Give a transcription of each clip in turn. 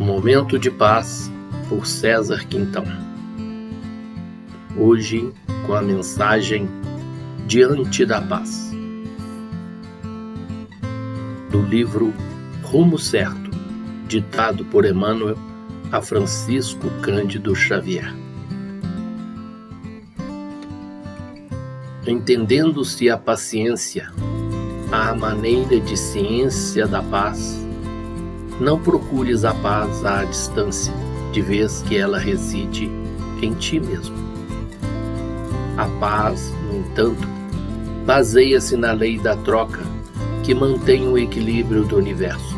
Momento de Paz, por César Quintão. Hoje, com a mensagem Diante da Paz, do livro Rumo Certo, ditado por Emmanuel a Francisco Cândido Xavier. Entendendo-se a paciência, a maneira de ciência da paz, não procures a paz à distância, de vez que ela reside em ti mesmo. A paz, no entanto, baseia-se na lei da troca que mantém o equilíbrio do universo,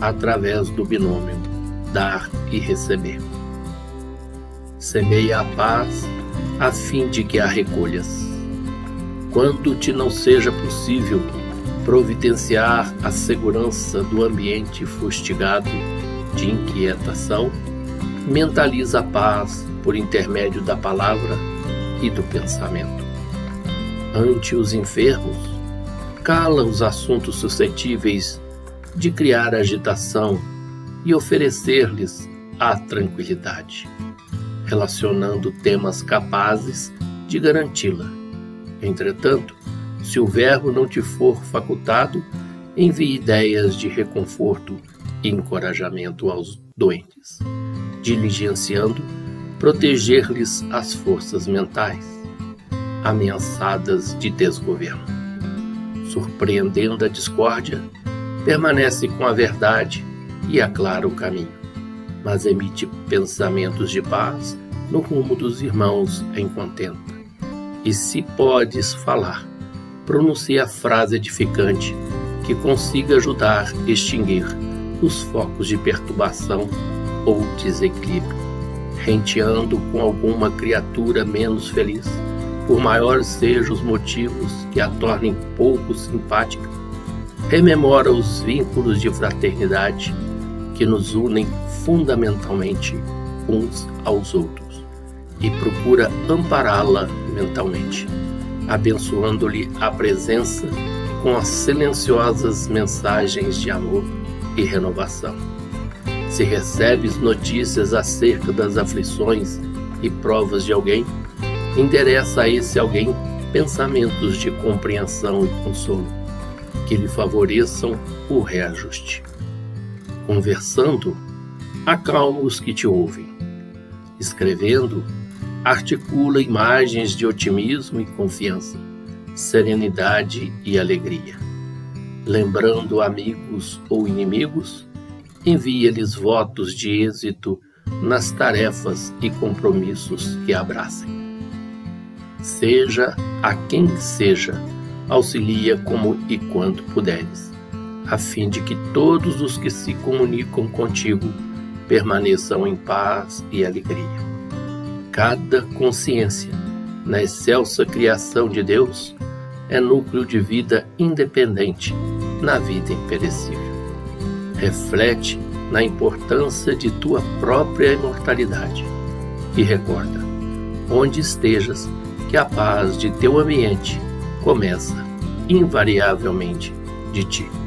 através do binômio dar e receber. Semeia a paz a fim de que a recolhas. Quando te não seja possível providenciar a segurança do ambiente fustigado de inquietação, mentaliza a paz por intermédio da palavra e do pensamento. Ante os enfermos, cala os assuntos suscetíveis de criar agitação e oferecer-lhes a tranquilidade, relacionando temas capazes de garanti-la. Entretanto, se o verbo não te for facultado, envie ideias de reconforto e encorajamento aos doentes, diligenciando proteger-lhes as forças mentais, ameaçadas de desgoverno. Surpreendendo a discórdia, permanece com a verdade e aclara o caminho, mas emite pensamentos de paz no rumo dos irmãos em contenta. E se podes falar, pronuncie a frase edificante que consiga ajudar a extinguir os focos de perturbação ou desequilíbrio, renteando com alguma criatura menos feliz, por maiores sejam os motivos que a tornem pouco simpática, rememora os vínculos de fraternidade que nos unem fundamentalmente uns aos outros e procura ampará-la mentalmente abençoando-lhe a presença com as silenciosas mensagens de amor e renovação. Se recebes notícias acerca das aflições e provas de alguém, endereça a esse alguém pensamentos de compreensão e consolo que lhe favoreçam o reajuste. Conversando, acalma os que te ouvem. Escrevendo, articula imagens de otimismo e confiança, serenidade e alegria. Lembrando amigos ou inimigos, envia-lhes votos de êxito nas tarefas e compromissos que abracem. Seja a quem seja, auxilia como e quanto puderes, a fim de que todos os que se comunicam contigo permaneçam em paz e alegria cada consciência, na excelsa criação de Deus, é núcleo de vida independente na vida imperecível. Reflete na importância de tua própria imortalidade e recorda, onde estejas, que a paz de teu ambiente começa invariavelmente de ti.